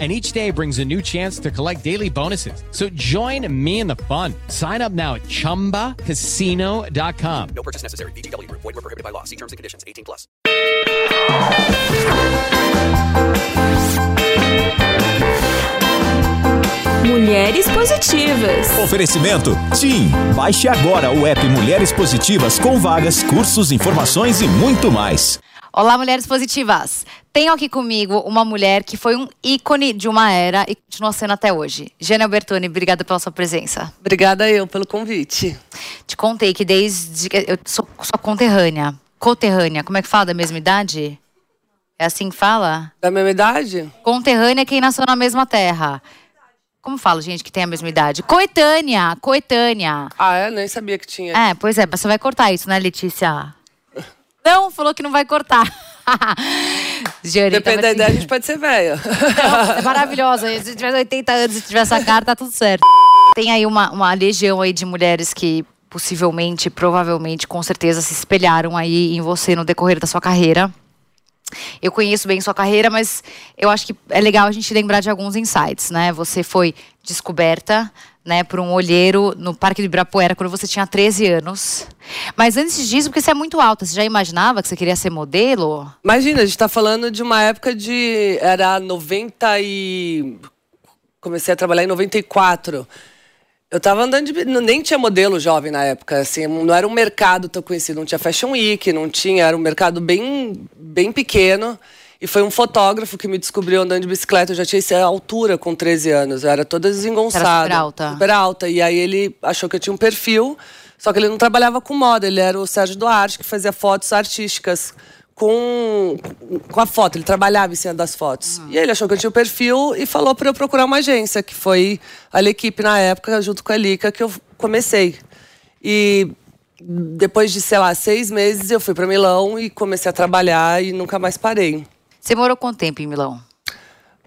and each day brings a new chance to collect daily bonuses. So join me in the fun. Sign up now at ChumbaCasino.com. No purchase necessary. BGW. Void were prohibited by law. See terms and conditions. 18 plus. Mulheres Positivas. Oferecimento TIM. Baixe agora o app Mulheres Positivas com vagas, cursos, informações e muito mais. Olá, mulheres positivas. Tenho aqui comigo uma mulher que foi um ícone de uma era e continua sendo até hoje. Jana Albertoni, obrigada pela sua presença. Obrigada eu pelo convite. Te contei que desde eu sou sua conterrânea, coterrânea, como é que fala da mesma idade? É assim que fala? Da mesma idade? Conterrânea é quem nasceu na mesma terra. Como fala, gente, que tem a mesma idade? Coetânea, coetânea. Ah, é? Nem sabia que tinha. É, pois é, mas você vai cortar isso, né, Letícia? Não, falou que não vai cortar. Depende da ideia, a gente pode ser velha. é maravilhosa. Se tiver 80 anos e tiver essa cara, tá tudo certo. Tem aí uma, uma legião aí de mulheres que possivelmente, provavelmente, com certeza se espelharam aí em você no decorrer da sua carreira. Eu conheço bem sua carreira, mas eu acho que é legal a gente lembrar de alguns insights, né? Você foi descoberta né, por um olheiro no Parque do Ibirapuera quando você tinha 13 anos. Mas antes disso, porque você é muito alta, você já imaginava que você queria ser modelo? Imagina, a gente está falando de uma época de. Era 90 e. Comecei a trabalhar em 94. Eu tava andando de. Nem tinha modelo jovem na época, assim, não era um mercado tão conhecido, não tinha Fashion Week, não tinha, era um mercado bem, bem pequeno. E foi um fotógrafo que me descobriu andando de bicicleta. Eu já tinha essa altura com 13 anos. Eu era toda desengonçada. Era super alta. Super alta. E aí ele achou que eu tinha um perfil, só que ele não trabalhava com moda. Ele era o Sérgio Duarte, que fazia fotos artísticas com, com a foto. Ele trabalhava em cima das fotos. Uhum. E aí ele achou que eu tinha o um perfil e falou para eu procurar uma agência, que foi a equipe na época, junto com a Lica, que eu comecei. E depois de, sei lá, seis meses, eu fui para Milão e comecei a trabalhar e nunca mais parei. Você morou quanto tempo em Milão?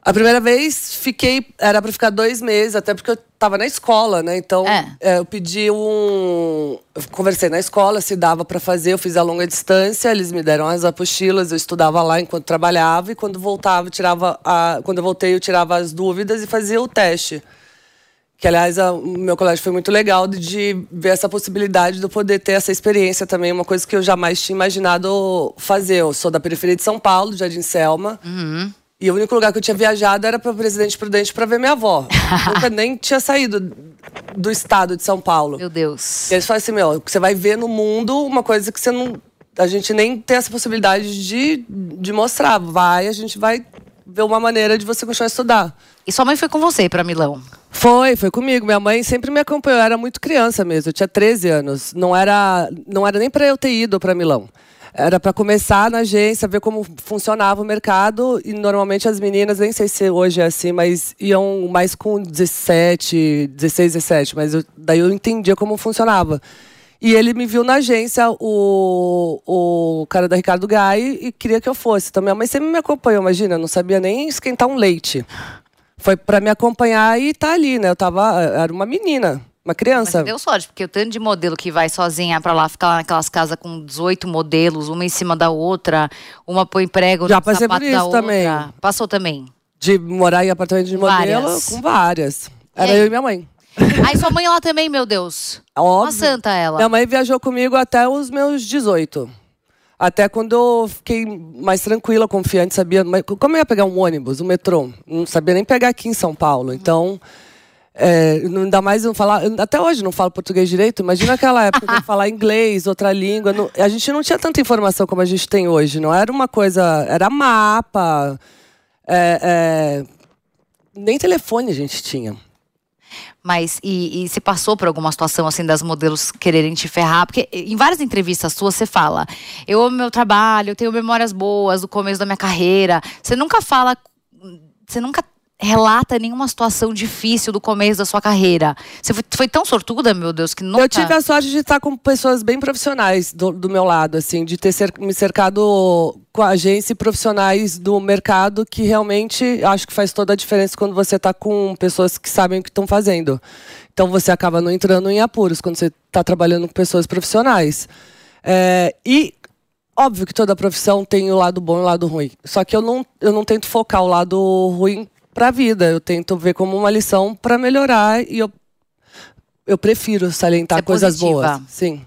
A primeira vez fiquei, era para ficar dois meses, até porque eu estava na escola, né? Então é. É, eu pedi um. Eu conversei na escola se dava para fazer, eu fiz a longa distância, eles me deram as apostilas, eu estudava lá enquanto trabalhava e quando voltava, tirava a, quando eu voltei, eu tirava as dúvidas e fazia o teste. Que, aliás, o meu colégio foi muito legal de, de ver essa possibilidade de eu poder ter essa experiência também, uma coisa que eu jamais tinha imaginado fazer. Eu sou da periferia de São Paulo, Jardim Selma. Uhum. E o único lugar que eu tinha viajado era para Presidente Prudente para ver minha avó. Nunca nem tinha saído do estado de São Paulo. Meu Deus. E eles falam assim: meu, você vai ver no mundo uma coisa que você não. A gente nem tem essa possibilidade de, de mostrar. Vai, a gente vai ver uma maneira de você continuar a estudar. E sua mãe foi com você para Milão? Foi, foi comigo. Minha mãe sempre me acompanhou. Eu era muito criança mesmo. Eu tinha 13 anos. Não era, não era nem para eu ter ido para Milão. Era para começar na agência, ver como funcionava o mercado. E normalmente as meninas, nem sei se hoje é assim, mas iam mais com 17, 16, 17. Mas eu, daí eu entendia como funcionava. E ele me viu na agência, o, o cara da Ricardo Gai, e queria que eu fosse. Então minha mãe sempre me acompanhou, imagina, eu não sabia nem esquentar um leite foi para me acompanhar e tá ali, né? Eu tava, era uma menina, uma criança. Mas deu sorte, porque o tanto de modelo que vai sozinha para lá, ficar lá naquelas casas com 18 modelos, uma em cima da outra, uma põe prego Já passei por isso também. Passou também. De morar em apartamento de modelo várias. com várias. Era eu e minha mãe. Aí sua mãe lá também, meu Deus. Óbvio. Uma santa ela. Minha mãe viajou comigo até os meus 18. Até quando eu fiquei mais tranquila, confiante, sabia. Mas como eu ia pegar um ônibus, um metrô? Não sabia nem pegar aqui em São Paulo. Então, é, ainda mais não falar. Até hoje não falo português direito. Imagina aquela época de falar inglês, outra língua. Não, a gente não tinha tanta informação como a gente tem hoje. Não era uma coisa. Era mapa. É, é, nem telefone a gente tinha. Mas, e, e se passou por alguma situação assim das modelos quererem te ferrar? Porque em várias entrevistas suas você fala: eu amo meu trabalho, eu tenho memórias boas do começo da minha carreira. Você nunca fala. Você nunca relata nenhuma situação difícil do começo da sua carreira. Você foi, foi tão sortuda, meu Deus, que nunca... Eu tive a sorte de estar com pessoas bem profissionais do, do meu lado, assim, de ter cer me cercado com agências e profissionais do mercado que realmente acho que faz toda a diferença quando você está com pessoas que sabem o que estão fazendo. Então você acaba não entrando em apuros quando você está trabalhando com pessoas profissionais. É, e óbvio que toda profissão tem o lado bom e o lado ruim. Só que eu não, eu não tento focar o lado ruim para a vida. Eu tento ver como uma lição para melhorar e eu, eu prefiro salientar coisas boas. Sim.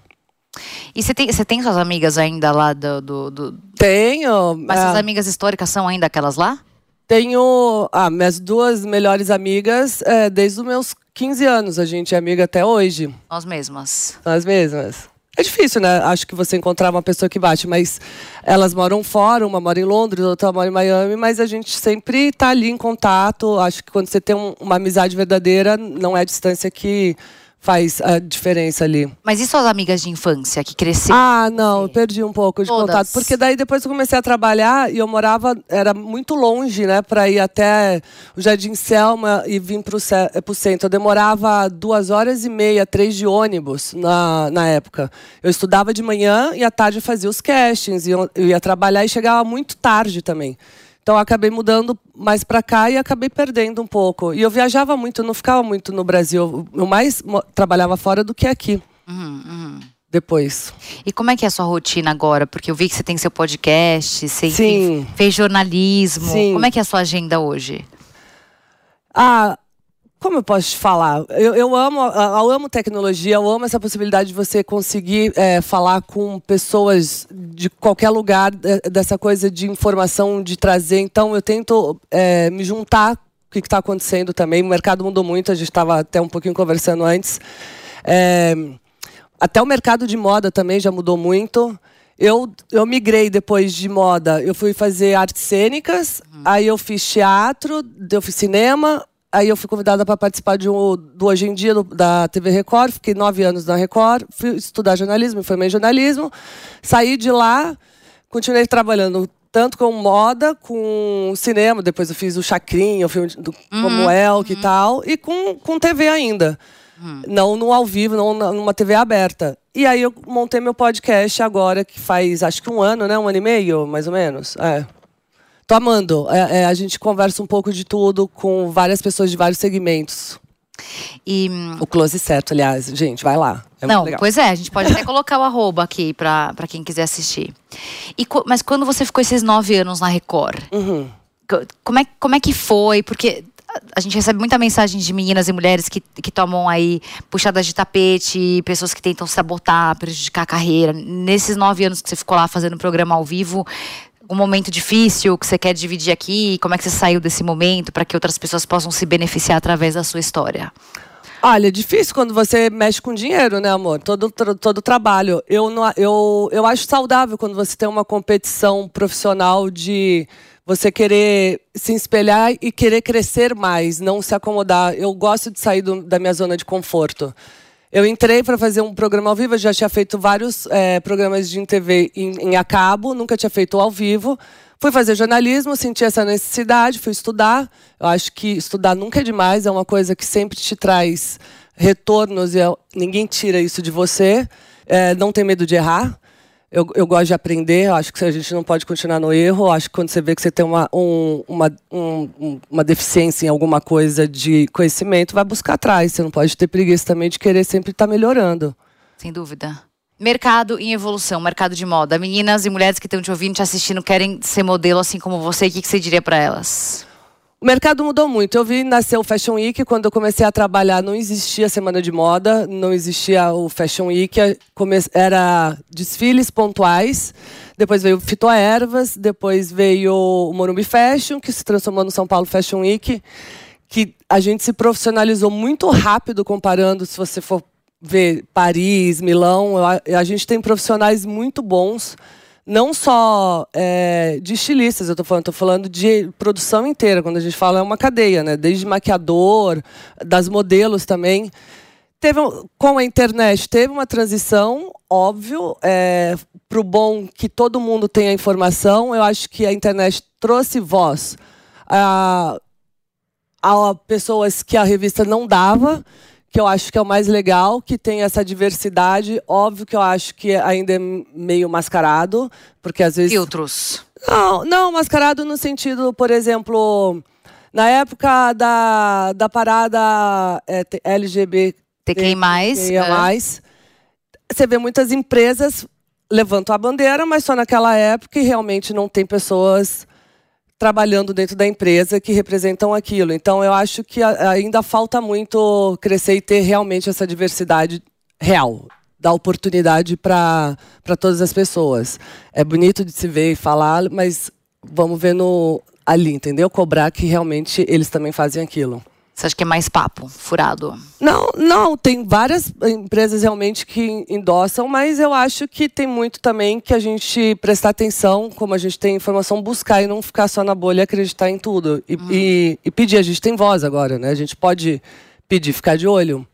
E você tem, você tem suas amigas ainda lá do. do, do... Tenho. Mas é... suas amigas históricas são ainda aquelas lá? Tenho. Ah, minhas duas melhores amigas é, desde os meus 15 anos. A gente é amiga até hoje. Nós mesmas. Nós mesmas. É difícil, né? Acho que você encontrar uma pessoa que bate, mas elas moram fora, uma mora em Londres, outra mora em Miami, mas a gente sempre está ali em contato. Acho que quando você tem um, uma amizade verdadeira, não é a distância que faz a diferença ali. Mas e suas amigas de infância que cresceram? Ah, não, perdi um pouco de Todas. contato. Porque daí depois eu comecei a trabalhar e eu morava, era muito longe, né, para ir até o Jardim Selma e vir para o centro. Eu demorava duas horas e meia, três de ônibus na, na época. Eu estudava de manhã e à tarde eu fazia os castings, e eu ia trabalhar e chegava muito tarde também. Então acabei mudando mais para cá e acabei perdendo um pouco. E eu viajava muito, não ficava muito no Brasil. Eu mais trabalhava fora do que aqui. Uhum, uhum. Depois. E como é que é a sua rotina agora? Porque eu vi que você tem seu podcast, você Sim. fez jornalismo. Sim. Como é que é a sua agenda hoje? Ah, como eu posso te falar? Eu, eu amo, eu amo tecnologia, eu amo essa possibilidade de você conseguir é, falar com pessoas de qualquer lugar, dessa coisa de informação, de trazer. Então, eu tento é, me juntar com o que está acontecendo também. O mercado mudou muito, a gente estava até um pouquinho conversando antes. É, até o mercado de moda também já mudou muito. Eu, eu migrei depois de moda. Eu fui fazer artes cênicas, uhum. aí eu fiz teatro, eu fiz cinema, Aí eu fui convidada para participar de um, do Hoje em Dia do, da TV Record, fiquei nove anos na Record, fui estudar jornalismo, formei em jornalismo, saí de lá, continuei trabalhando tanto com moda, com cinema, depois eu fiz o Chacrinha, o filme do, uhum, como Elk uhum. e tal, e com, com TV ainda. Uhum. Não no ao vivo, não numa TV aberta. E aí eu montei meu podcast agora, que faz acho que um ano, né? Um ano e meio, mais ou menos. É. Tô amando. É, é, a gente conversa um pouco de tudo com várias pessoas de vários segmentos. E... O close certo, aliás, gente, vai lá. É Não, pois é, a gente pode até colocar o arroba aqui pra, pra quem quiser assistir. E, mas quando você ficou esses nove anos na Record, uhum. como, é, como é que foi? Porque a gente recebe muita mensagem de meninas e mulheres que, que tomam aí puxadas de tapete, pessoas que tentam sabotar, prejudicar a carreira. Nesses nove anos que você ficou lá fazendo programa ao vivo, um momento difícil que você quer dividir aqui? Como é que você saiu desse momento para que outras pessoas possam se beneficiar através da sua história? Olha, é difícil quando você mexe com dinheiro, né, amor? Todo, todo trabalho. Eu, não, eu, eu acho saudável quando você tem uma competição profissional de você querer se espelhar e querer crescer mais, não se acomodar. Eu gosto de sair do, da minha zona de conforto. Eu entrei para fazer um programa ao vivo, eu já tinha feito vários é, programas de TV em, em a cabo, nunca tinha feito ao vivo. Fui fazer jornalismo, senti essa necessidade, fui estudar. Eu acho que estudar nunca é demais, é uma coisa que sempre te traz retornos e é, ninguém tira isso de você. É, não tem medo de errar. Eu, eu gosto de aprender, acho que a gente não pode continuar no erro. Acho que quando você vê que você tem uma, um, uma, um, uma deficiência em alguma coisa de conhecimento, vai buscar atrás. Você não pode ter preguiça também de querer sempre estar tá melhorando. Sem dúvida. Mercado em evolução, mercado de moda. Meninas e mulheres que estão te ouvindo, te assistindo, querem ser modelo assim como você. O que, que você diria para elas? O mercado mudou muito. Eu vi nascer o Fashion Week. Quando eu comecei a trabalhar, não existia semana de moda, não existia o Fashion Week. Era desfiles pontuais. Depois veio Fitoervas, depois veio o Morumbi Fashion, que se transformou no São Paulo Fashion Week. Que a gente se profissionalizou muito rápido comparando, se você for ver Paris, Milão. A gente tem profissionais muito bons não só é, de estilistas, eu estou falando, tô falando de produção inteira. Quando a gente fala é uma cadeia, né? Desde maquiador, das modelos também. Teve, com a internet, teve uma transição, óbvio, é, para o bom que todo mundo tenha a informação. Eu acho que a internet trouxe voz a a pessoas que a revista não dava, que eu acho que é o mais legal, que tem essa diversidade. Óbvio que eu acho que ainda é meio mascarado, porque às vezes. Filtros. Não, não, mascarado no sentido, por exemplo, na época da, da parada é, LGBT. TQI+, mais, é. você vê muitas empresas levantam a bandeira, mas só naquela época e realmente não tem pessoas trabalhando dentro da empresa que representam aquilo. Então, eu acho que ainda falta muito crescer e ter realmente essa diversidade real, dar oportunidade para todas as pessoas. É bonito de se ver e falar, mas vamos ver no, ali, entendeu? Cobrar que realmente eles também fazem aquilo. Você acha que é mais papo, furado? Não, não, tem várias empresas realmente que endossam, mas eu acho que tem muito também que a gente prestar atenção, como a gente tem informação, buscar e não ficar só na bolha e acreditar em tudo. E, hum. e, e pedir, a gente tem voz agora, né? A gente pode pedir, ficar de olho.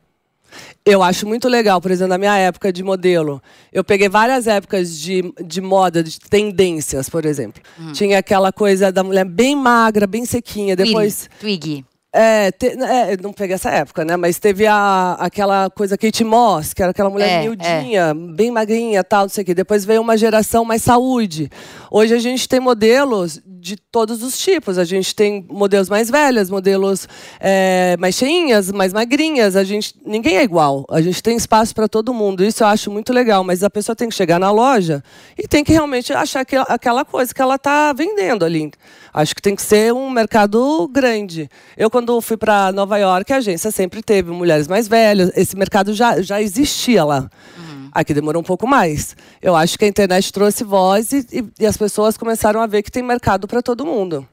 Eu acho muito legal, por exemplo, na minha época de modelo. Eu peguei várias épocas de, de moda, de tendências, por exemplo. Hum. Tinha aquela coisa da mulher bem magra, bem sequinha. Depois. Twig. É, te, é, não peguei essa época, né? Mas teve a, aquela coisa Kate Moss, que era aquela mulher é, miudinha, é. bem magrinha, tal, não sei o quê. Depois veio uma geração mais saúde. Hoje a gente tem modelos de todos os tipos. A gente tem modelos mais velhas, modelos é, mais cheinhas, mais magrinhas. A gente, ninguém é igual. A gente tem espaço para todo mundo. Isso eu acho muito legal. Mas a pessoa tem que chegar na loja e tem que realmente achar que, aquela coisa que ela está vendendo ali. Acho que tem que ser um mercado grande. Eu, quando fui para Nova York, a agência sempre teve mulheres mais velhas. Esse mercado já, já existia lá. Uhum. Aqui demorou um pouco mais. Eu acho que a internet trouxe voz e, e, e as pessoas começaram a ver que tem mercado para todo mundo.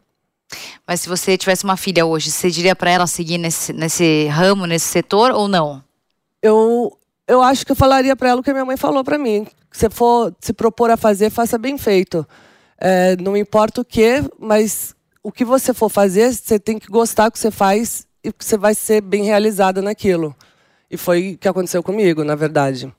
Mas se você tivesse uma filha hoje, você diria para ela seguir nesse, nesse ramo, nesse setor ou não? Eu, eu acho que eu falaria para ela o que a minha mãe falou para mim. Se for se propor a fazer, faça bem feito. É, não importa o que, mas o que você for fazer, você tem que gostar do que você faz e que você vai ser bem realizada naquilo. E foi o que aconteceu comigo, na verdade.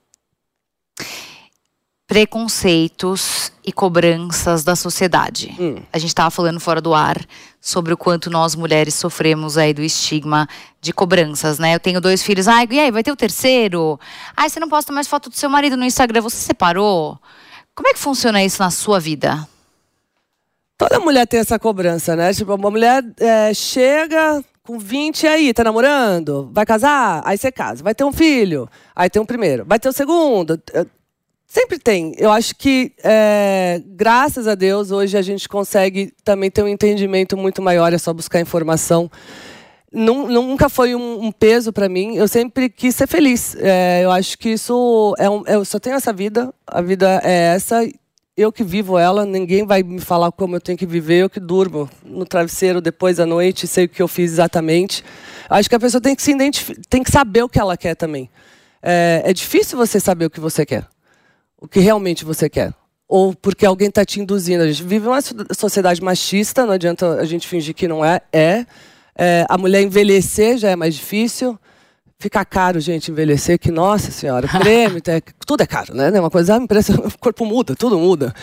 Preconceitos e cobranças da sociedade. Hum. A gente estava falando fora do ar sobre o quanto nós mulheres sofremos aí do estigma de cobranças, né? Eu tenho dois filhos. Ai, e aí, vai ter o terceiro? Ai, você não posta mais foto do seu marido no Instagram, você separou? Como é que funciona isso na sua vida? Toda mulher tem essa cobrança, né? Tipo, uma mulher é, chega com 20 e aí, tá namorando? Vai casar? Aí você casa. Vai ter um filho? Aí tem um primeiro. Vai ter o um segundo? Sempre tem. Eu acho que, é, graças a Deus, hoje a gente consegue também ter um entendimento muito maior, é só buscar informação. Nunca foi um, um peso para mim. Eu sempre quis ser feliz. É, eu acho que isso é um, eu só tenho essa vida. A vida é essa eu que vivo ela, ninguém vai me falar como eu tenho que viver, eu que durmo no travesseiro depois da noite, sei o que eu fiz exatamente. Acho que a pessoa tem que se identificar, tem que saber o que ela quer também. É, é difícil você saber o que você quer, o que realmente você quer. Ou porque alguém está te induzindo. A gente vive uma sociedade machista, não adianta a gente fingir que não é. É. é a mulher envelhecer já é mais difícil. Fica caro, gente, envelhecer, que, nossa senhora, prêmio, é, tudo é caro, né? É uma coisa, o corpo muda, tudo muda.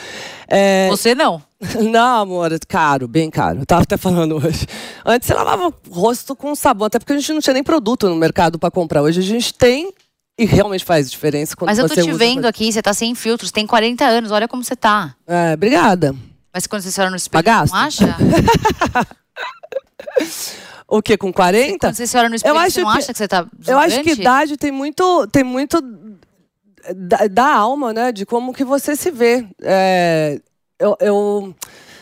É... Você não? Não, amor, é caro, bem caro. Eu tava até falando hoje. Antes você lavava o rosto com sabão, até porque a gente não tinha nem produto no mercado para comprar. Hoje a gente tem e realmente faz diferença quando Mas eu tô te vendo aqui, você tá sem filtros, tem 40 anos, olha como você tá. É, obrigada. Mas quando você olha no espelho, Pagaste? não acha? O que com 40? Quando você olha no espelho, eu acho você não que, acha que você tá Eu acho que idade tem muito, tem muito da, da, alma, né? De como que você se vê. É, eu, eu,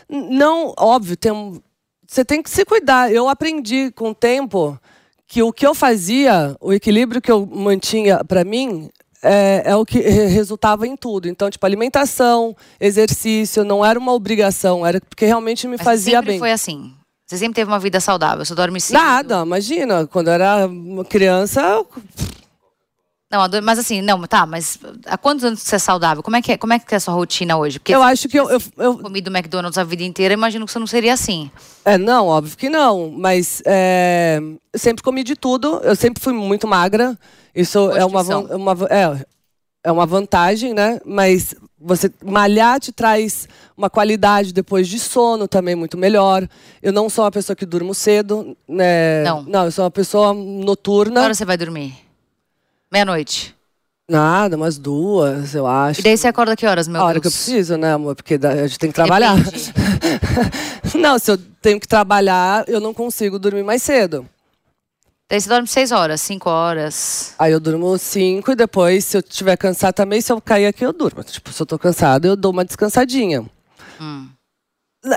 não, óbvio, tem, você tem que se cuidar. Eu aprendi com o tempo que o que eu fazia, o equilíbrio que eu mantinha para mim, é, é, o que resultava em tudo. Então, tipo, alimentação, exercício, não era uma obrigação, era porque realmente me Mas fazia sempre bem. foi assim. Você sempre teve uma vida saudável, você dorme cedo? Nada, imagina, quando eu era criança... Não, mas assim, não, tá, mas há quantos anos você é saudável? Como é que é, como é, que é a sua rotina hoje? Porque eu acho que eu, eu, eu... comido McDonald's a vida inteira, imagino que você não seria assim. É, não, óbvio que não, mas é, eu sempre comi de tudo, eu sempre fui muito magra, isso é uma, uma, é, é uma vantagem, né? Mas você malhar te traz uma qualidade depois de sono também muito melhor. Eu não sou uma pessoa que durmo cedo, né? Não. Não, eu sou uma pessoa noturna. Hora você vai dormir? Meia-noite. Nada, umas duas, eu acho. E daí você acorda que horas, meu A hora Deus? que eu preciso, né, amor? Porque a gente tem que trabalhar. Não, se eu tenho que trabalhar, eu não consigo dormir mais cedo. Daí você dorme seis horas, cinco horas. Aí eu durmo cinco e depois, se eu estiver cansada também, se eu cair aqui, eu durmo. Tipo, se eu tô cansada, eu dou uma descansadinha.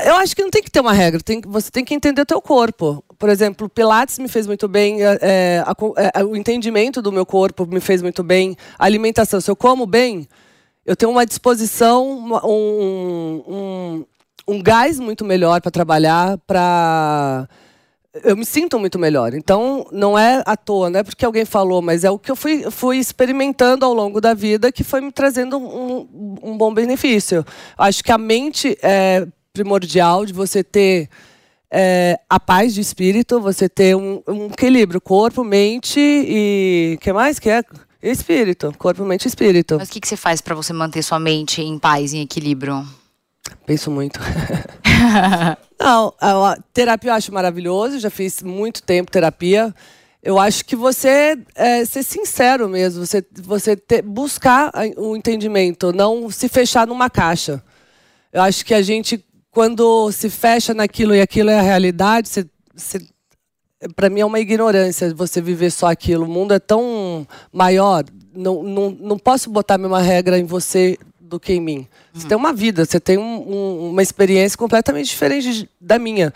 Eu acho que não tem que ter uma regra, tem, você tem que entender o teu corpo. Por exemplo, Pilates me fez muito bem, é, é, a é, o entendimento do meu corpo me fez muito bem, a alimentação. Se eu como bem, eu tenho uma disposição, uma- um, um, um gás muito melhor para trabalhar, para eu me sinto muito melhor. Então, não é à toa, não é porque alguém falou, mas é o que eu fui, fui experimentando ao longo da vida que foi me trazendo um, um bom benefício. Acho que a mente é primordial de você ter é, a paz de espírito, você ter um, um equilíbrio, corpo, mente e. que mais que é? Espírito. Corpo, mente e espírito. Mas o que, que você faz pra você manter sua mente em paz, em equilíbrio? Penso muito. Não, a terapia eu acho maravilhoso, já fiz muito tempo terapia. Eu acho que você é, ser sincero mesmo, você, você ter- buscar o entendimento, não se fechar numa caixa. Eu acho que a gente, quando se fecha naquilo e aquilo é a realidade, você, você para mim é uma ignorância você viver só aquilo. O mundo é tão maior, não, não, não posso botar a mesma regra em você do que em mim. Você tem uma vida, você tem um- um- uma experiência completamente diferente de- da minha.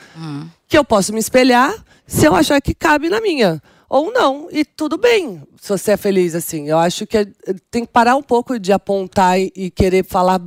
Que eu posso me espelhar se eu achar que cabe na minha. Ou não, e tudo bem se você é feliz assim. Eu acho que é- tem que parar um pouco de apontar e, e querer falar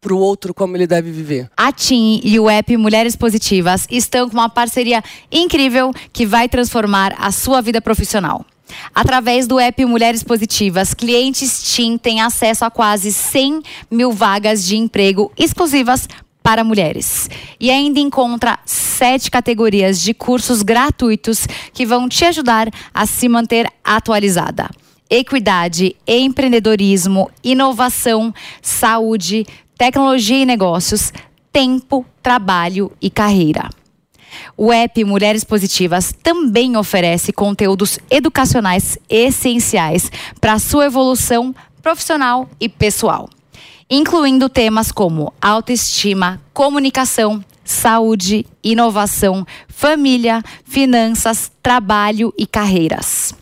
pro outro como ele deve viver. A TIM e o app Mulheres Positivas estão com uma parceria incrível que vai transformar a sua vida profissional. Através do app Mulheres Positivas, clientes TIM têm acesso a quase 100 mil vagas de emprego exclusivas para mulheres. E ainda encontra sete categorias de cursos gratuitos que vão te ajudar a se manter atualizada. Equidade, empreendedorismo, inovação, saúde, tecnologia e negócios, tempo, trabalho e carreira. O app Mulheres Positivas também oferece conteúdos educacionais essenciais para a sua evolução profissional e pessoal, incluindo temas como autoestima, comunicação, saúde, inovação, família, finanças, trabalho e carreiras.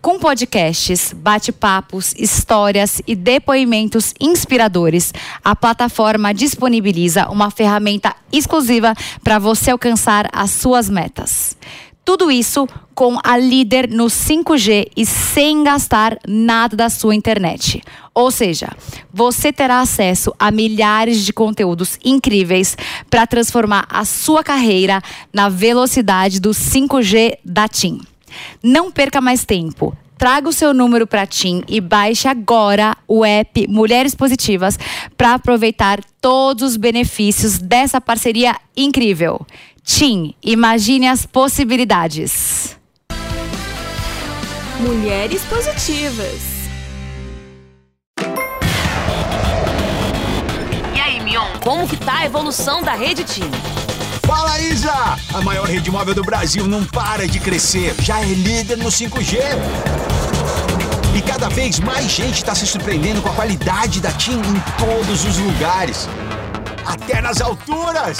Com podcasts, bate-papos, histórias e depoimentos inspiradores, a plataforma disponibiliza uma ferramenta exclusiva para você alcançar as suas metas. Tudo isso com a líder no 5G e sem gastar nada da sua internet. Ou seja, você terá acesso a milhares de conteúdos incríveis para transformar a sua carreira na velocidade do 5G da TIM. Não perca mais tempo. Traga o seu número para TIM e baixe agora o app Mulheres Positivas para aproveitar todos os benefícios dessa parceria incrível. TIM, imagine as possibilidades. Mulheres Positivas. E aí, Mion, como que tá a evolução da rede TIM? Fala, Isa! A maior rede móvel do Brasil não para de crescer. Já é líder no 5G. E cada vez mais gente está se surpreendendo com a qualidade da TIM em todos os lugares. Até nas alturas!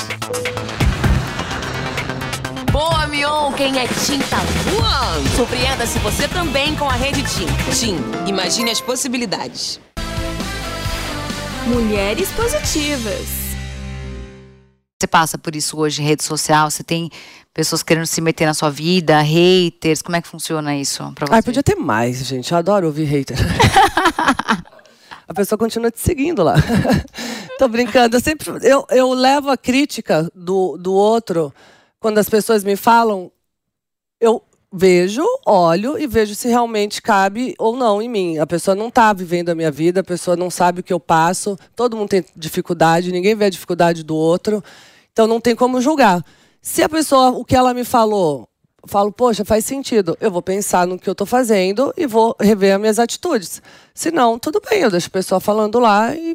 Boa, Mion! Quem é TIM tá voando! Surpreenda-se você também com a rede TIM. TIM, imagine as possibilidades. Mulheres Positivas. Você passa por isso hoje em rede social? Você tem pessoas querendo se meter na sua vida, haters? Como é que funciona isso pra você? Ai, podia ter mais, gente. Eu adoro ouvir hater. a pessoa continua te seguindo lá. Tô brincando. Eu sempre eu, eu levo a crítica do, do outro quando as pessoas me falam. Eu vejo, olho e vejo se realmente cabe ou não em mim. A pessoa não está vivendo a minha vida, a pessoa não sabe o que eu passo. Todo mundo tem dificuldade, ninguém vê a dificuldade do outro. Então não tem como julgar. Se a pessoa, o que ela me falou, falo, poxa, faz sentido. Eu vou pensar no que eu tô fazendo e vou rever as minhas atitudes. Se não, tudo bem, eu deixo a pessoa falando lá e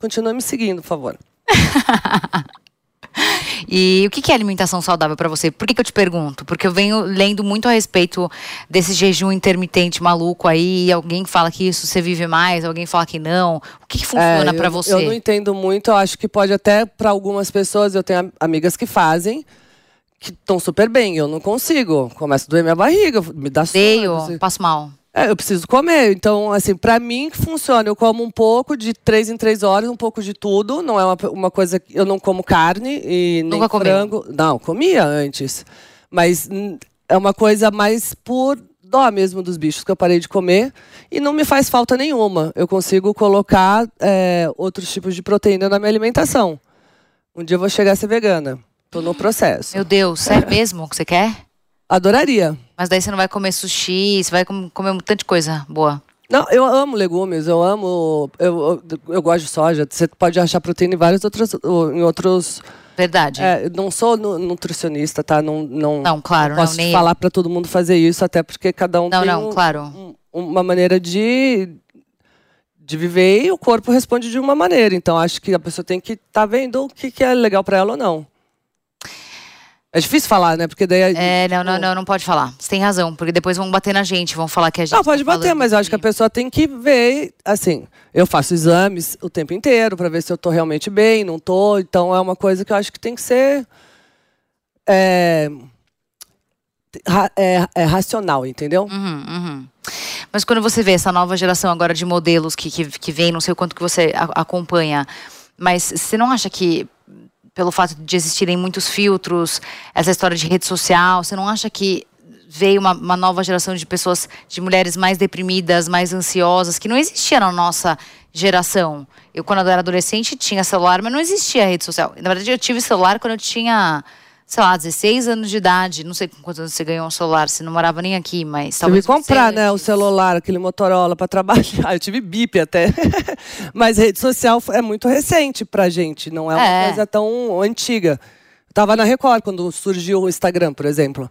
continua me seguindo, por favor. E o que é alimentação saudável para você? Por que, que, eu te pergunto? Porque eu venho lendo muito a respeito desse jejum intermitente maluco aí. alguém fala que isso você vive mais, alguém fala que não. O que, que funciona é, para você? Eu não entendo muito. Eu acho que pode até para algumas pessoas. Eu tenho amigas que fazem que estão super bem. Eu não consigo. Começa a doer minha barriga, me dá sono. passo mal. É, eu preciso comer. Então, assim, para mim que funciona. Eu como um pouco de três em três horas, um pouco de tudo. Não é uma, uma coisa que eu não como carne e nem Nunca frango. Comeu. Não, comia antes. Mas é uma coisa mais por dó mesmo dos bichos que eu parei de comer e não me faz falta nenhuma. Eu consigo colocar é, outros tipos de proteína na minha alimentação. Um dia eu vou chegar a ser vegana. Tô no processo. Meu Deus, é mesmo que você quer? Adoraria. Mas daí você não vai comer sushi, você vai comer um tanto de coisa boa. Não, eu amo legumes, eu amo. Eu, eu, eu gosto de soja. Você pode achar proteína em vários outros. Em outros Verdade. É, não sou nutricionista, tá? Não, não, não claro. Não posso não, nem... falar para todo mundo fazer isso, até porque cada um não, tem não, um, claro. Um, uma maneira de, de viver e o corpo responde de uma maneira. Então acho que a pessoa tem que estar tá vendo o que, que é legal para ela ou não. É difícil falar, né? Porque daí. É, não, não, não, não pode falar. Você tem razão, porque depois vão bater na gente, vão falar que a gente. Não, pode tá bater, mas eu acho que a pessoa tem que ver. Assim, eu faço exames o tempo inteiro para ver se eu tô realmente bem, não tô. Então é uma coisa que eu acho que tem que ser. É, é, é racional, entendeu? Uhum, uhum. Mas quando você vê essa nova geração agora de modelos que, que, que vem, não sei o quanto que você acompanha, mas você não acha que pelo fato de existirem muitos filtros, essa história de rede social, você não acha que veio uma, uma, nova geração de pessoas, de mulheres mais deprimidas, mais ansiosas, que não existia na nossa geração? Eu, quando eu era adolescente, tinha celular, mas não existia rede social. Na verdade, eu tive celular quando eu tinha sei lá, 16 anos de idade. Não sei com quantos anos você ganhou um celular, você não morava nem aqui, mas talvez. Eu comprar, né, o celular, aquele Motorola para trabalhar. Eu tive bip até. mas rede social é muito recente pra gente, não é uma é. coisa tão antiga. Eu tava na Record quando surgiu o Instagram, por exemplo.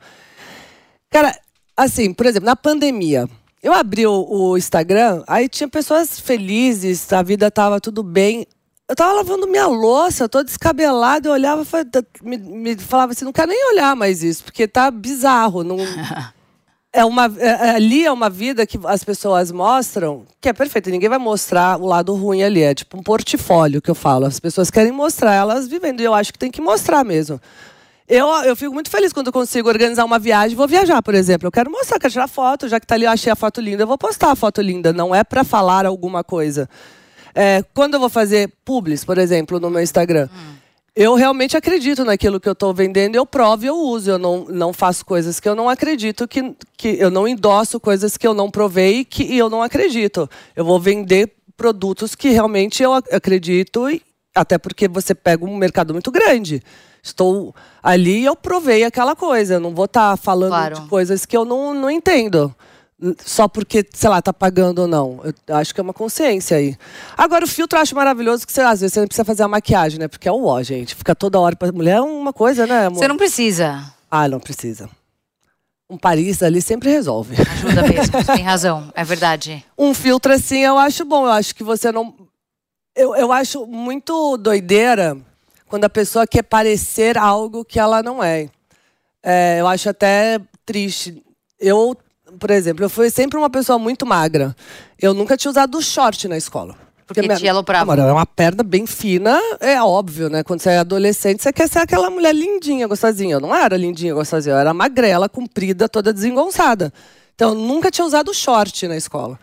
Cara, assim, por exemplo, na pandemia, eu abri o, o Instagram, aí tinha pessoas felizes, a vida tava tudo bem. Eu tava lavando minha louça, tô descabelado, eu olhava me, me falava assim, não quero nem olhar mais isso, porque tá bizarro. Não... é uma, é, é, ali é uma vida que as pessoas mostram que é perfeita. Ninguém vai mostrar o lado ruim ali. É tipo um portfólio que eu falo. As pessoas querem mostrar elas vivendo. E eu acho que tem que mostrar mesmo. Eu, eu fico muito feliz quando eu consigo organizar uma viagem. Vou viajar, por exemplo. Eu quero mostrar, quero tirar foto. Já que tá ali, eu achei a foto linda. Eu vou postar a foto linda. Não é para falar alguma coisa. É, quando eu vou fazer publis, por exemplo, no meu Instagram, hum. eu realmente acredito naquilo que eu estou vendendo, eu provo e eu uso. Eu não, não faço coisas que eu não acredito, que, que eu não endosso coisas que eu não provei que, e eu não acredito. Eu vou vender produtos que realmente eu acredito, e, até porque você pega um mercado muito grande. Estou ali e eu provei aquela coisa. Eu não vou estar tá falando claro. de coisas que eu não, não entendo só porque, sei lá, tá pagando ou não. Eu acho que é uma consciência aí. Agora, o filtro eu acho maravilhoso que às vezes você não precisa fazer a maquiagem, né? Porque é o ó, gente. Fica toda hora pra mulher é uma coisa, né, amor? Você não precisa. Ah, não precisa. Um Paris ali sempre resolve. Ajuda mesmo, você tem razão, é verdade. Um filtro assim eu acho bom. Eu acho que você não. Eu, eu acho muito doideira quando a pessoa quer parecer algo que ela não é. é eu acho até triste. Eu por exemplo, eu fui sempre uma pessoa muito magra. Eu nunca tinha usado short na escola. Porque minha, te aloprava. é uma perna bem fina, é óbvio, né? Quando você é adolescente, você quer ser aquela mulher lindinha, gostosinha. Eu não era lindinha, gostosinha. Eu era magrela, comprida, toda desengonçada. Então, eu nunca tinha usado short na escola.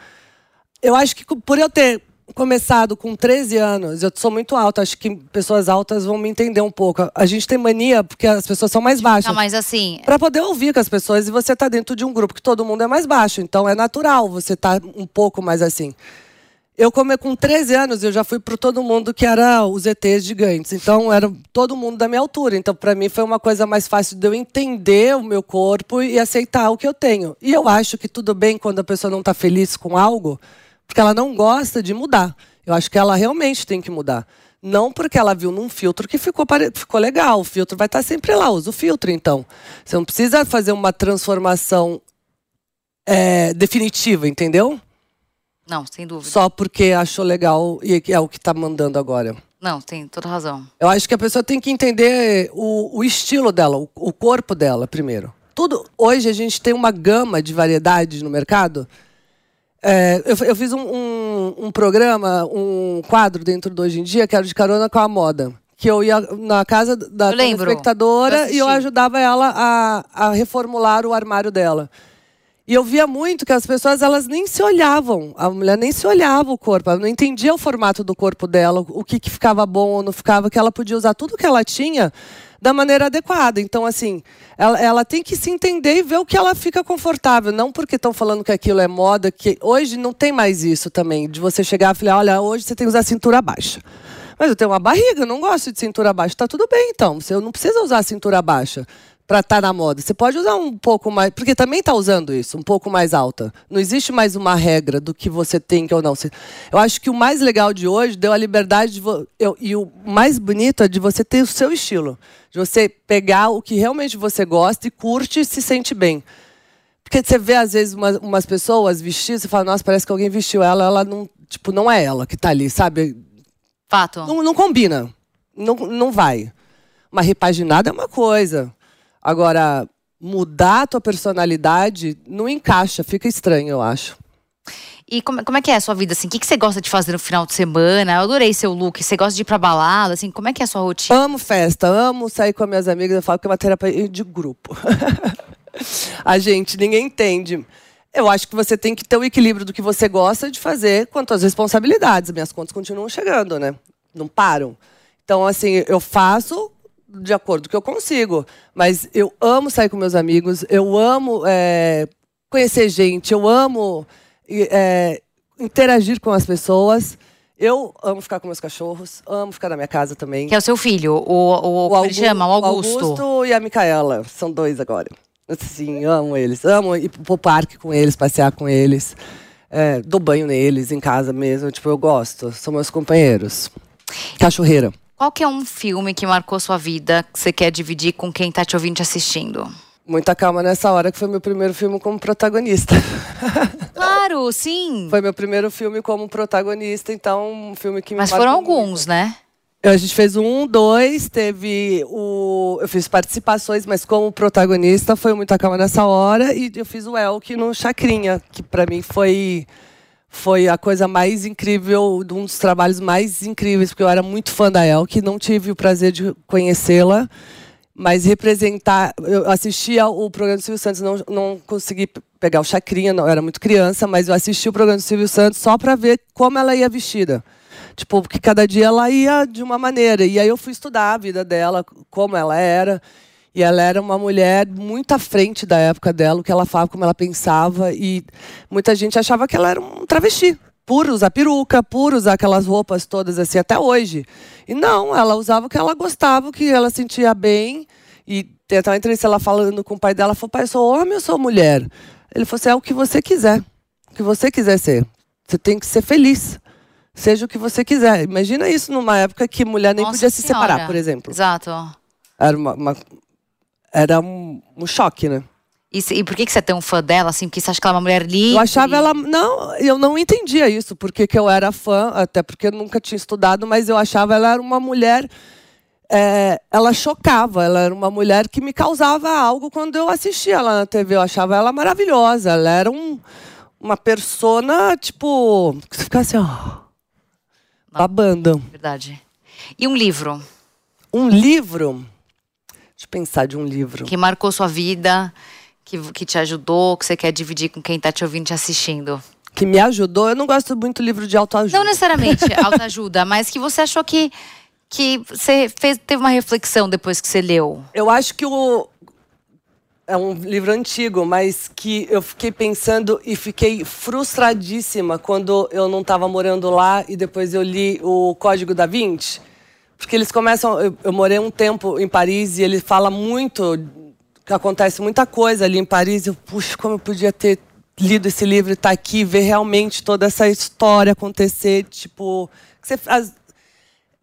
Eu acho que por eu ter começado com 13 anos, eu sou muito alta, acho que pessoas altas vão me entender um pouco. A gente tem mania porque as pessoas são mais baixas. Não, mas assim. Para poder ouvir com as pessoas e você tá dentro de um grupo que todo mundo é mais baixo, então é natural você tá um pouco mais assim. Eu come com 13 anos, eu já fui para todo mundo que era os ETs gigantes. Então era todo mundo da minha altura. Então para mim foi uma coisa mais fácil de eu entender o meu corpo e aceitar o que eu tenho. E eu acho que tudo bem quando a pessoa não está feliz com algo porque ela não gosta de mudar. Eu acho que ela realmente tem que mudar. Não porque ela viu num filtro que ficou, ficou legal. O filtro vai estar sempre lá, usa o filtro, então. Você não precisa fazer uma transformação é, definitiva, entendeu? Não, sem dúvida. Só porque achou legal e é o que está mandando agora. Não, tem toda razão. Eu acho que a pessoa tem que entender o, o estilo dela, o, o corpo dela primeiro. Tudo. Hoje a gente tem uma gama de variedades no mercado é, eu, eu, fiz um, um, um, programa, um quadro dentro do Hoje em Dia, que era de carona com a moda. Que eu ia na casa da espectadora e eu ajudava ela a, a reformular o armário dela. E eu via muito que as pessoas elas nem se olhavam, a mulher nem se olhava o corpo, ela não entendia o formato do corpo dela, o que, que ficava bom ou não ficava, que ela podia usar tudo que ela tinha da maneira adequada. Então, assim, ela, ela, tem que se entender e ver o que ela fica confortável. Não porque estão falando que aquilo é moda, que hoje não tem mais isso também, de você chegar e falar, olha, hoje você tem que usar cintura baixa. Mas eu tenho uma barriga, eu não gosto de cintura baixa. Tá tudo bem, então. Você não precisa usar cintura baixa para estar tá na moda. Você pode usar um pouco mais, porque também está usando isso, um pouco mais alta. Não existe mais uma regra do que você tem que ou não. Eu acho que o mais legal de hoje deu a liberdade de eu, e o mais bonito é de você ter o seu estilo, de você pegar o que realmente você gosta e curte e se sente bem. Porque você vê às vezes umas, umas pessoas vestidas e fala, nossa, parece que alguém vestiu ela, ela não, tipo, não é ela que está ali, sabe? Fato. Não, não combina. Não, não vai. Uma repaginada é uma coisa. Agora, mudar a tua personalidade não encaixa, fica estranho, eu acho. E como, como é que é a sua vida, assim? O que, que você gosta de fazer no final de semana? Eu adorei seu look. Você gosta de ir pra balada, assim? Como é que é a sua rotina? Amo festa, amo sair com as minhas amigas. Eu falo que é uma terapia de grupo. a gente, ninguém entende. Eu acho que você tem que ter o equilíbrio do que você gosta de fazer quanto às responsabilidades. Minhas contas continuam chegando, né? Não param. Então, assim, eu faço de acordo com o que eu consigo. Mas eu amo sair com meus amigos, eu amo é, conhecer gente, eu amo é, interagir com as pessoas. Eu amo ficar com meus cachorros, amo ficar na minha casa também. Que é o seu filho, o, o, o ele chama? O Augusto. Augusto e a Micaela, são dois agora. Sim, amo eles. Amo ir pro parque com eles, passear com eles. É, dou banho neles em casa mesmo. Tipo, eu gosto. São meus companheiros. Cachorreira. Qual que é um filme que marcou sua vida que você quer dividir com quem está te ouvindo te assistindo? Muita calma nessa hora, que foi meu primeiro filme como protagonista. Claro, sim. Foi meu primeiro filme como protagonista, então um filme que me Mas foram alguns, muito. né? A gente fez um, dois, teve o. Eu fiz participações, mas como protagonista foi Muita Calma nessa hora, e eu fiz o Elk no Chacrinha, que para mim foi foi a coisa mais incrível, um dos trabalhos mais incríveis, porque eu era muito fã da Elke, não tive o prazer de conhecê-la, mas representar. Eu assistia o programa do Silvio Santos, não, não consegui pegar o Chacrinha, não, eu era muito criança, mas eu assisti o programa do Silvio Santos só para ver como ela ia vestida. Tipo, porque cada dia ela ia de uma maneira. E aí eu fui estudar a vida dela, como ela era. E ela era uma mulher muito à frente da época dela, o que ela falava, como ela pensava. E muita gente achava que ela era um travesti. Por usar peruca, por usar aquelas roupas todas assim, até hoje. E não, ela usava o que ela gostava, o que ela sentia bem. E tem até uma entrevista ela falando com o pai dela, falou, pai, eu sou homem ou sou mulher? Ele falou assim, é o que você quiser. O que você quiser ser. Você tem que ser feliz. Seja o que você quiser. Imagina isso numa época que mulher nem Nossa podia senhora. se separar, por exemplo. Exato. Era uma, uma era um, um choque, né? E, e, por que, que você é tão fã dela, assim? Porque você acha que ela é uma mulher livre? Eu achava ela. Não, eu não entendia isso, porque que eu era fã, até porque eu nunca tinha estudado, mas eu achava ela era uma mulher. É, ela chocava, ela era uma mulher que me causava algo quando eu assistia ela na TV. Eu achava ela maravilhosa. Ela era um, uma persona, tipo. Que você fica assim, ó. Babando. Verdade. E um livro? Um livro? Eu pensar de um livro. Que marcou sua vida, que, que te ajudou, que você quer dividir com quem está te ouvindo, te assistindo. Que me ajudou? Eu não gosto muito de livro de autoajuda. Não necessariamente autoajuda, mas que você achou que, que você fez, teve uma reflexão depois que você leu. Eu acho que o, é um livro antigo, mas que eu fiquei pensando e fiquei frustradíssima quando eu não estava morando lá e depois eu li o Código da Vinci. Porque eles começam. Eu, eu, morei um tempo em Paris e ele fala muito. que acontece muita coisa ali em Paris. Eu, puxa, como eu podia ter lido esse livro estar tá aqui, ver realmente toda essa história acontecer. Tipo. Você, as,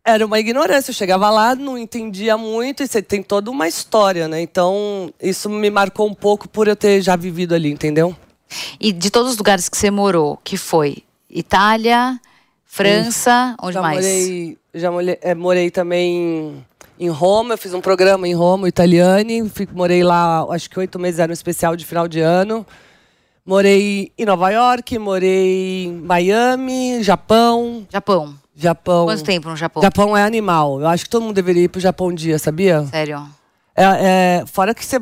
Era uma ignorância. Eu chegava lá, não entendia muito, e você tem toda uma história, né? Então, isso me marcou um pouco por eu ter já vivido ali, entendeu? E de todos os lugares que você morou, que foi? Itália, França, onde já mais? Morei, já morei, é, morei também em Roma, eu fiz um programa em Roma, Italiane. Morei lá, acho que oito meses, era um especial de final de ano. Morei em Nova York, morei em Miami, Japão. Japão. Japão. Quanto tempo no Japão? Japão é animal. Eu acho que todo mundo deveria ir pro Japão um dia, sabia? Sério? É, é, fora que você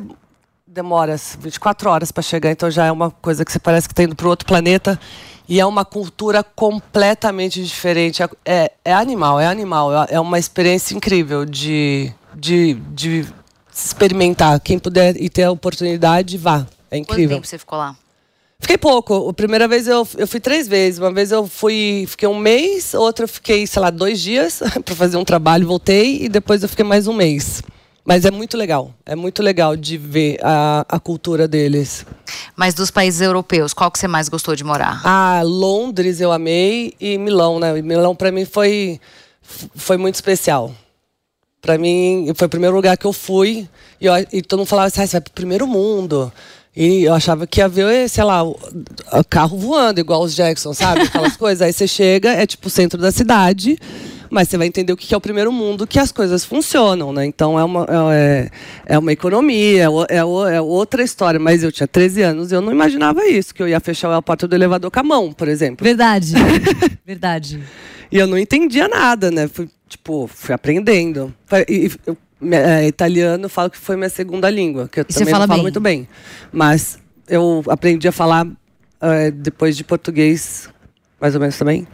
demora 24 horas para chegar, então já é uma coisa que você parece que está indo para outro planeta. E é uma cultura completamente diferente. É, é, é animal, é animal. É, é uma experiência incrível de, de, de experimentar. Quem puder e ter a oportunidade, vá. É incrível. Quanto tempo você ficou lá? Fiquei pouco. A primeira vez eu, eu fui três vezes. Uma vez eu fui, fiquei um mês, outra eu fiquei, sei lá, dois dias para fazer um trabalho, voltei e depois eu fiquei mais um mês. Mas é muito legal. É muito legal de ver a, a cultura deles. Mas dos países europeus, qual que você mais gostou de morar? Ah, Londres eu amei e Milão, né? Milão para mim foi foi muito especial. Para mim foi o primeiro lugar que eu fui e, eu, e todo mundo falava assim, ah, você vai pro primeiro mundo. E eu achava que ia ver, sei lá, o carro voando, igual os Jackson, sabe? Aquelas coisas. Aí você chega, é tipo o centro da cidade, mas você vai entender o que é o primeiro mundo, que as coisas funcionam, né? Então é uma, é, é uma economia, é, é, outra história. Mas eu tinha 13 anos e eu não imaginava isso, que eu ia fechar a porta do elevador com a mão, por exemplo. Verdade. Verdade. E eu não entendia nada, né? Fui, tipo, fui aprendendo. E, eu é, italiano, falo que foi minha segunda língua, que eu e também fala falo bem. muito bem. Mas eu aprendi a falar é, depois de português, mais ou menos também,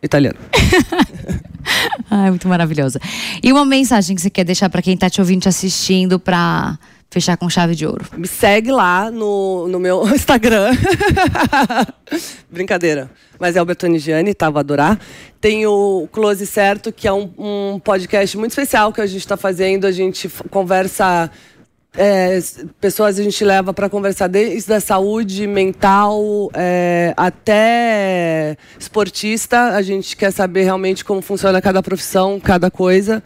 italiano. Ai, muito maravilhosa. E uma mensagem que você quer deixar para quem está te ouvindo, te assistindo, para fechar com chave de ouro? Me segue lá no, no meu Instagram. Brincadeira. Mas é o Betonigiane, tá? Vou adorar. Tem o Close Certo, que é um, um podcast muito especial que a gente está fazendo. A gente conversa é, pessoas a gente leva para conversar desde a saúde mental é, até esportista. A gente quer saber realmente como funciona cada profissão, cada coisa.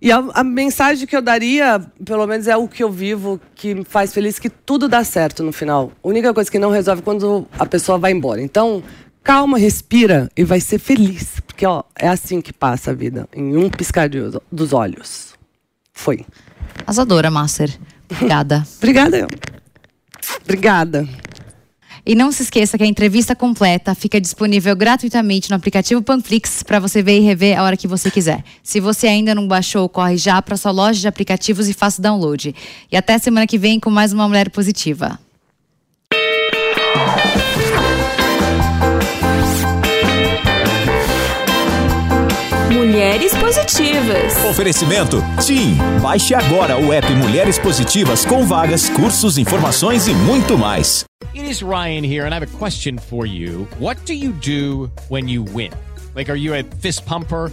E a, a, mensagem que eu daria, pelo menos é o que eu vivo, que me faz feliz, que tudo dá certo no final. A única coisa que não resolve é quando a pessoa vai embora. Então, calma, respira e vai ser feliz. Porque ó, é assim que passa a vida, em um piscar dos olhos. Foi. Asadora, Master. Obrigada. Obrigada. Obrigada. E não se esqueça que a entrevista completa fica disponível gratuitamente no aplicativo Panflix para você ver e rever a hora que você quiser. Se você ainda não baixou, corre já para sua loja de aplicativos e faça o download. E até semana que vem com mais uma Mulher Positiva. Mulheres Positivas. Oferecimento TIM. Baixe agora o app Mulheres Positivas com vagas, cursos, informações e muito mais. It is Ryan here and I have a question for you. What do you do when you win? Like are you a fist pumper?